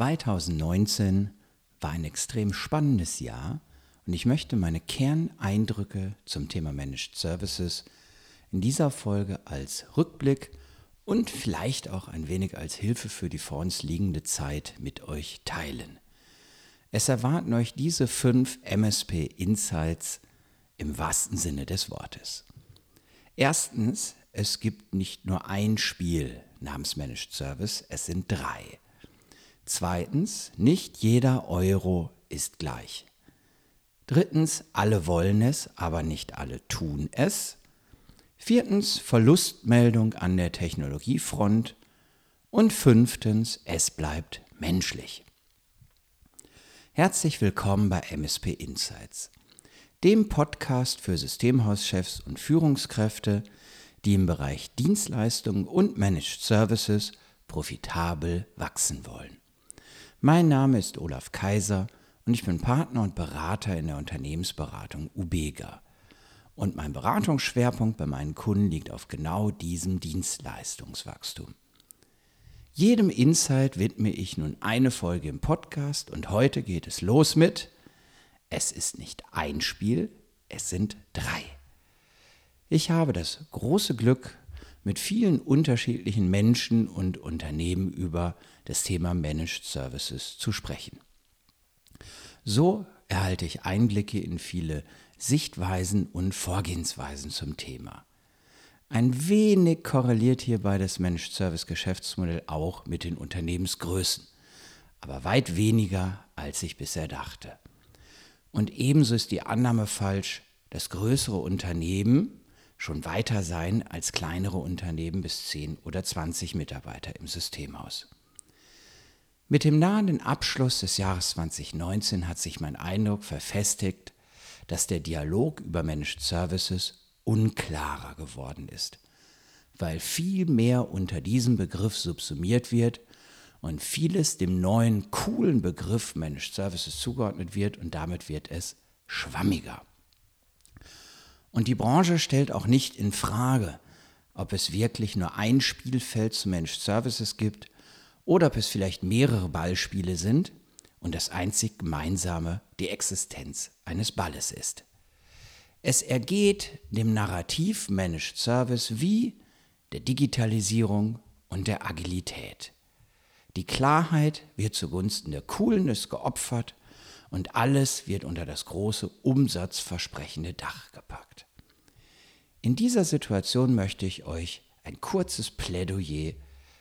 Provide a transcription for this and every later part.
2019 war ein extrem spannendes Jahr und ich möchte meine Kerneindrücke zum Thema Managed Services in dieser Folge als Rückblick und vielleicht auch ein wenig als Hilfe für die vor uns liegende Zeit mit euch teilen. Es erwarten euch diese fünf MSP Insights im wahrsten Sinne des Wortes. Erstens, es gibt nicht nur ein Spiel namens Managed Service, es sind drei. Zweitens, nicht jeder Euro ist gleich. Drittens, alle wollen es, aber nicht alle tun es. Viertens, Verlustmeldung an der Technologiefront. Und fünftens, es bleibt menschlich. Herzlich willkommen bei MSP Insights, dem Podcast für Systemhauschefs und Führungskräfte, die im Bereich Dienstleistungen und Managed Services profitabel wachsen wollen. Mein Name ist Olaf Kaiser und ich bin Partner und Berater in der Unternehmensberatung Ubega. Und mein Beratungsschwerpunkt bei meinen Kunden liegt auf genau diesem Dienstleistungswachstum. Jedem Insight widme ich nun eine Folge im Podcast und heute geht es los mit Es ist nicht ein Spiel, es sind drei. Ich habe das große Glück, mit vielen unterschiedlichen Menschen und Unternehmen über das Thema Managed Services zu sprechen. So erhalte ich Einblicke in viele Sichtweisen und Vorgehensweisen zum Thema. Ein wenig korreliert hierbei das Managed Service Geschäftsmodell auch mit den Unternehmensgrößen, aber weit weniger, als ich bisher dachte. Und ebenso ist die Annahme falsch, dass größere Unternehmen schon weiter sein als kleinere Unternehmen bis 10 oder 20 Mitarbeiter im Systemhaus. Mit dem nahenden Abschluss des Jahres 2019 hat sich mein Eindruck verfestigt, dass der Dialog über Managed Services unklarer geworden ist, weil viel mehr unter diesem Begriff subsumiert wird und vieles dem neuen coolen Begriff Managed Services zugeordnet wird und damit wird es schwammiger. Und die Branche stellt auch nicht in Frage, ob es wirklich nur ein Spielfeld zu Managed Services gibt oder ob es vielleicht mehrere Ballspiele sind und das einzig gemeinsame die Existenz eines Balles ist. Es ergeht dem Narrativ Managed Service wie der Digitalisierung und der Agilität. Die Klarheit wird zugunsten der Coolness geopfert und alles wird unter das große umsatzversprechende Dach gepackt. In dieser Situation möchte ich euch ein kurzes Plädoyer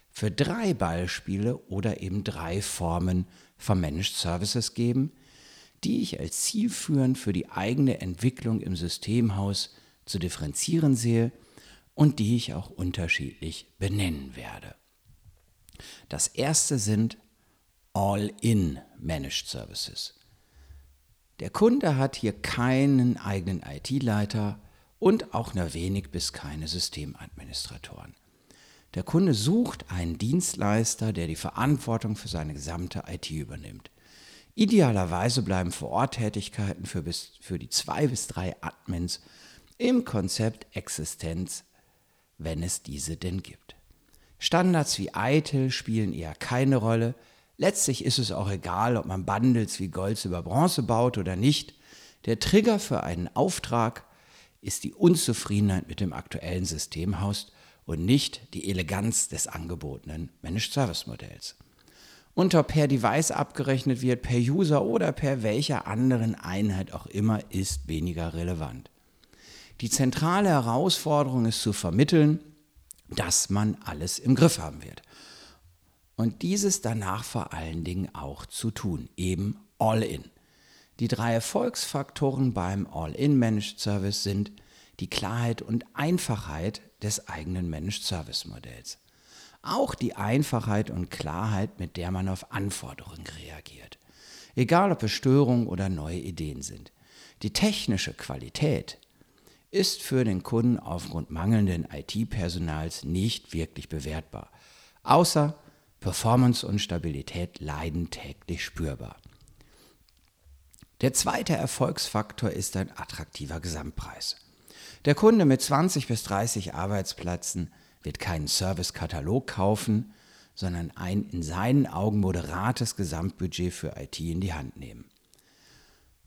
für drei Beispiele oder eben drei Formen von Managed Services geben, die ich als zielführend für die eigene Entwicklung im Systemhaus zu differenzieren sehe und die ich auch unterschiedlich benennen werde. Das erste sind All-in Managed Services. Der Kunde hat hier keinen eigenen IT-Leiter und auch nur wenig bis keine Systemadministratoren. Der Kunde sucht einen Dienstleister, der die Verantwortung für seine gesamte IT übernimmt. Idealerweise bleiben Vor-Ort-Tätigkeiten für, für die zwei bis drei Admins im Konzept Existenz, wenn es diese denn gibt. Standards wie ITIL spielen eher keine Rolle. Letztlich ist es auch egal, ob man Bundles wie Golds über Bronze baut oder nicht. Der Trigger für einen Auftrag ist die Unzufriedenheit mit dem aktuellen Systemhaus und nicht die Eleganz des angebotenen Managed Service Modells. Und ob per Device abgerechnet wird, per User oder per welcher anderen Einheit auch immer, ist weniger relevant. Die zentrale Herausforderung ist zu vermitteln, dass man alles im Griff haben wird. Und dieses danach vor allen Dingen auch zu tun, eben all in. Die drei Erfolgsfaktoren beim All-in Managed Service sind die Klarheit und Einfachheit des eigenen Managed Service Modells. Auch die Einfachheit und Klarheit, mit der man auf Anforderungen reagiert. Egal ob es Störungen oder neue Ideen sind. Die technische Qualität ist für den Kunden aufgrund mangelnden IT-Personals nicht wirklich bewertbar. Außer Performance und Stabilität leiden täglich spürbar. Der zweite Erfolgsfaktor ist ein attraktiver Gesamtpreis. Der Kunde mit 20 bis 30 Arbeitsplätzen wird keinen Servicekatalog kaufen, sondern ein in seinen Augen moderates Gesamtbudget für IT in die Hand nehmen.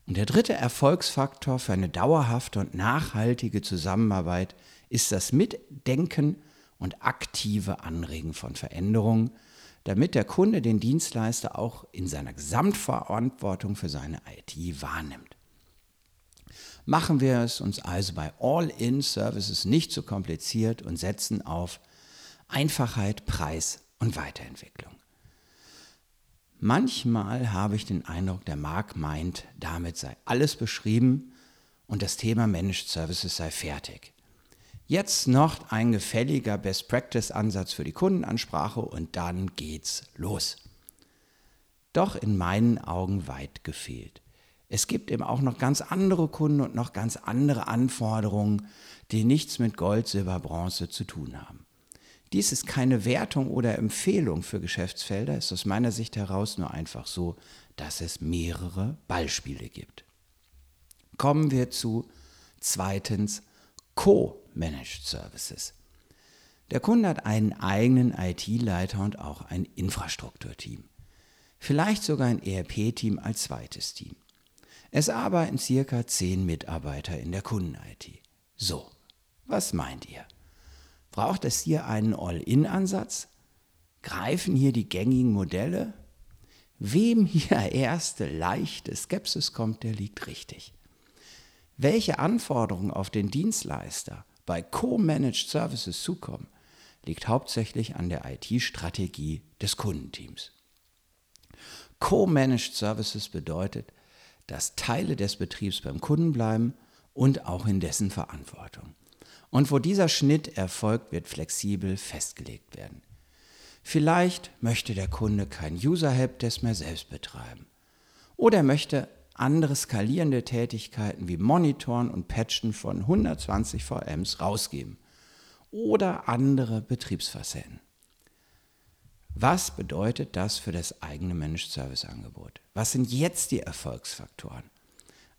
Und der dritte Erfolgsfaktor für eine dauerhafte und nachhaltige Zusammenarbeit ist das Mitdenken und aktive Anregen von Veränderungen, damit der Kunde den Dienstleister auch in seiner Gesamtverantwortung für seine IT wahrnimmt. Machen wir es uns also bei All-in-Services nicht zu kompliziert und setzen auf Einfachheit, Preis und Weiterentwicklung. Manchmal habe ich den Eindruck, der Markt meint, damit sei alles beschrieben und das Thema Managed Services sei fertig. Jetzt noch ein gefälliger Best-Practice-Ansatz für die Kundenansprache und dann geht's los. Doch in meinen Augen weit gefehlt. Es gibt eben auch noch ganz andere Kunden und noch ganz andere Anforderungen, die nichts mit Gold, Silber, Bronze zu tun haben. Dies ist keine Wertung oder Empfehlung für Geschäftsfelder, es ist aus meiner Sicht heraus nur einfach so, dass es mehrere Beispiele gibt. Kommen wir zu zweitens Co-Managed Services. Der Kunde hat einen eigenen IT-Leiter und auch ein Infrastrukturteam. Vielleicht sogar ein ERP-Team als zweites Team. Es arbeiten circa zehn Mitarbeiter in der Kunden-IT. So, was meint ihr? Braucht es hier einen All-in-Ansatz? Greifen hier die gängigen Modelle? Wem hier erste leichte Skepsis kommt, der liegt richtig. Welche Anforderungen auf den Dienstleister bei Co-Managed Services zukommen, liegt hauptsächlich an der IT-Strategie des Kundenteams. Co-Managed Services bedeutet, dass Teile des Betriebs beim Kunden bleiben und auch in dessen Verantwortung. Und wo dieser Schnitt erfolgt, wird flexibel festgelegt werden. Vielleicht möchte der Kunde kein User-Helpdesk mehr selbst betreiben. Oder er möchte andere skalierende Tätigkeiten wie Monitoren und Patchen von 120 VMs rausgeben. Oder andere Betriebsfacetten. Was bedeutet das für das eigene Managed Service Angebot? Was sind jetzt die Erfolgsfaktoren?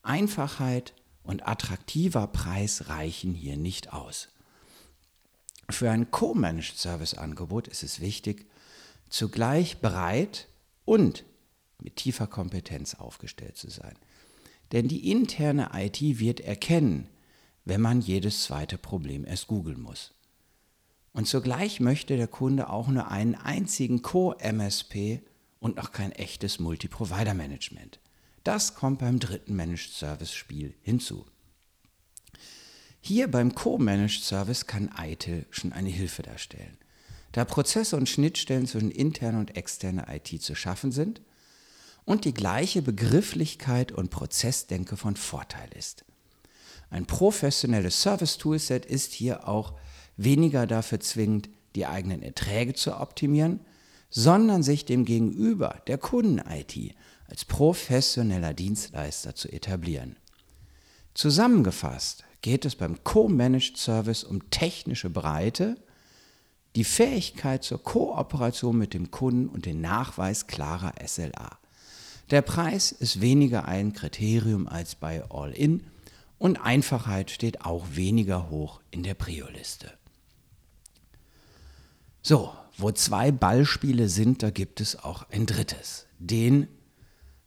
Einfachheit, und attraktiver Preis reichen hier nicht aus. Für ein Co-Managed Service Angebot ist es wichtig, zugleich bereit und mit tiefer Kompetenz aufgestellt zu sein. Denn die interne IT wird erkennen, wenn man jedes zweite Problem erst googeln muss. Und zugleich möchte der Kunde auch nur einen einzigen Co-MSP und noch kein echtes Multi-Provider-Management. Das kommt beim dritten Managed Service Spiel hinzu. Hier beim Co-Managed Service kann ITIL schon eine Hilfe darstellen. Da Prozesse und Schnittstellen zwischen interner und externer IT zu schaffen sind und die gleiche Begrifflichkeit und Prozessdenke von Vorteil ist. Ein professionelles Service-Toolset ist hier auch weniger dafür zwingend, die eigenen Erträge zu optimieren, sondern sich dem Gegenüber, der Kunden-IT, als professioneller Dienstleister zu etablieren. Zusammengefasst geht es beim Co-Managed Service um technische Breite, die Fähigkeit zur Kooperation mit dem Kunden und den Nachweis klarer SLA. Der Preis ist weniger ein Kriterium als bei All-In und Einfachheit steht auch weniger hoch in der Prio-Liste. So, wo zwei Ballspiele sind, da gibt es auch ein drittes, den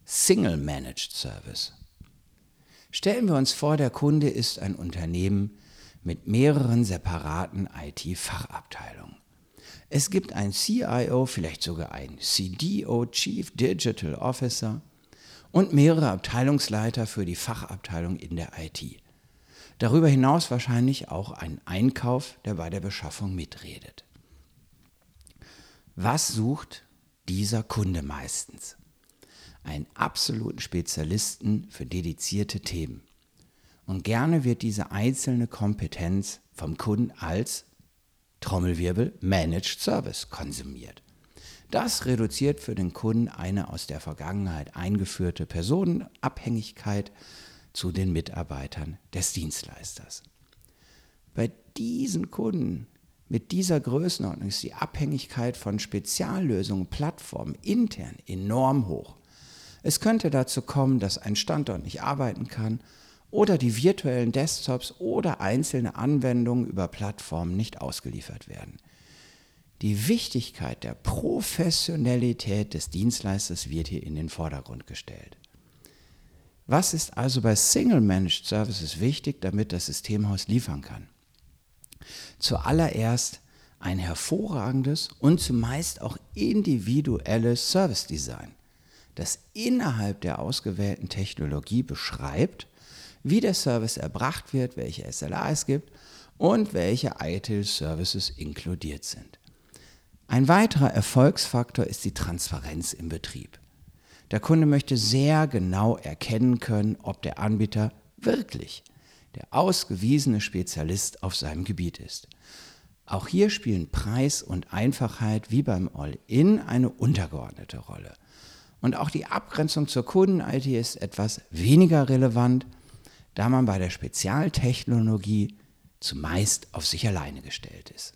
Single Managed Service. Stellen wir uns vor, der Kunde ist ein Unternehmen mit mehreren separaten IT-Fachabteilungen. Es gibt ein CIO, vielleicht sogar ein CDO, Chief Digital Officer, und mehrere Abteilungsleiter für die Fachabteilung in der IT. Darüber hinaus wahrscheinlich auch ein Einkauf, der bei der Beschaffung mitredet. Was sucht dieser Kunde meistens? einen absoluten Spezialisten für dedizierte Themen. Und gerne wird diese einzelne Kompetenz vom Kunden als Trommelwirbel Managed Service konsumiert. Das reduziert für den Kunden eine aus der Vergangenheit eingeführte Personenabhängigkeit zu den Mitarbeitern des Dienstleisters. Bei diesen Kunden mit dieser Größenordnung ist die Abhängigkeit von Speziallösungen, Plattformen intern enorm hoch. Es könnte dazu kommen, dass ein Standort nicht arbeiten kann oder die virtuellen Desktops oder einzelne Anwendungen über Plattformen nicht ausgeliefert werden. Die Wichtigkeit der Professionalität des Dienstleisters wird hier in den Vordergrund gestellt. Was ist also bei Single Managed Services wichtig, damit das Systemhaus liefern kann? Zuallererst ein hervorragendes und zumeist auch individuelles Service Design, das innerhalb der ausgewählten Technologie beschreibt, wie der Service erbracht wird, welche SLA es gibt und welche ITIL-Services inkludiert sind. Ein weiterer Erfolgsfaktor ist die Transparenz im Betrieb. Der Kunde möchte sehr genau erkennen können, ob der Anbieter wirklich der ausgewiesene Spezialist auf seinem Gebiet ist. Auch hier spielen Preis und Einfachheit wie beim All-In eine untergeordnete Rolle. Und auch die Abgrenzung zur Kunden-IT ist etwas weniger relevant, da man bei der Spezialtechnologie zumeist auf sich alleine gestellt ist.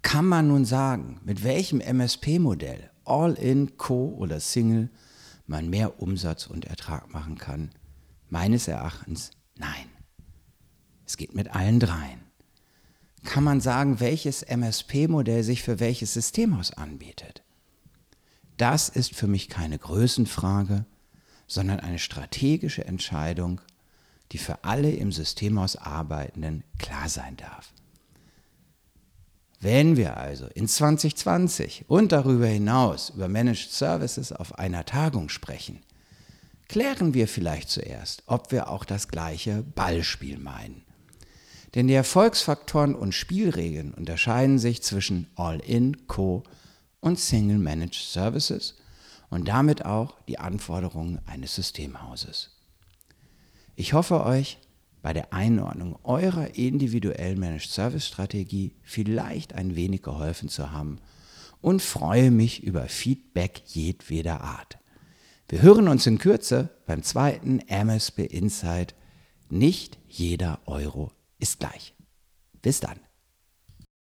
Kann man nun sagen, mit welchem MSP-Modell, All-in, Co oder Single, man mehr Umsatz und Ertrag machen kann? Meines Erachtens nein. Es geht mit allen dreien. Kann man sagen, welches MSP-Modell sich für welches Systemhaus anbietet? Das ist für mich keine Größenfrage, sondern eine strategische Entscheidung, die für alle im Systemhaus Arbeitenden klar sein darf. Wenn wir also in 2020 und darüber hinaus über Managed Services auf einer Tagung sprechen, klären wir vielleicht zuerst, ob wir auch das gleiche Ballspiel meinen. Denn die Erfolgsfaktoren und Spielregeln unterscheiden sich zwischen All-in, Co und Single Managed Services und damit auch die Anforderungen eines Systemhauses. Ich hoffe euch bei der Einordnung eurer individuellen Managed Service Strategie vielleicht ein wenig geholfen zu haben und freue mich über Feedback jedweder Art. Wir hören uns in Kürze beim zweiten MSB Insight. Nicht jeder Euro ist gleich. Bis dann.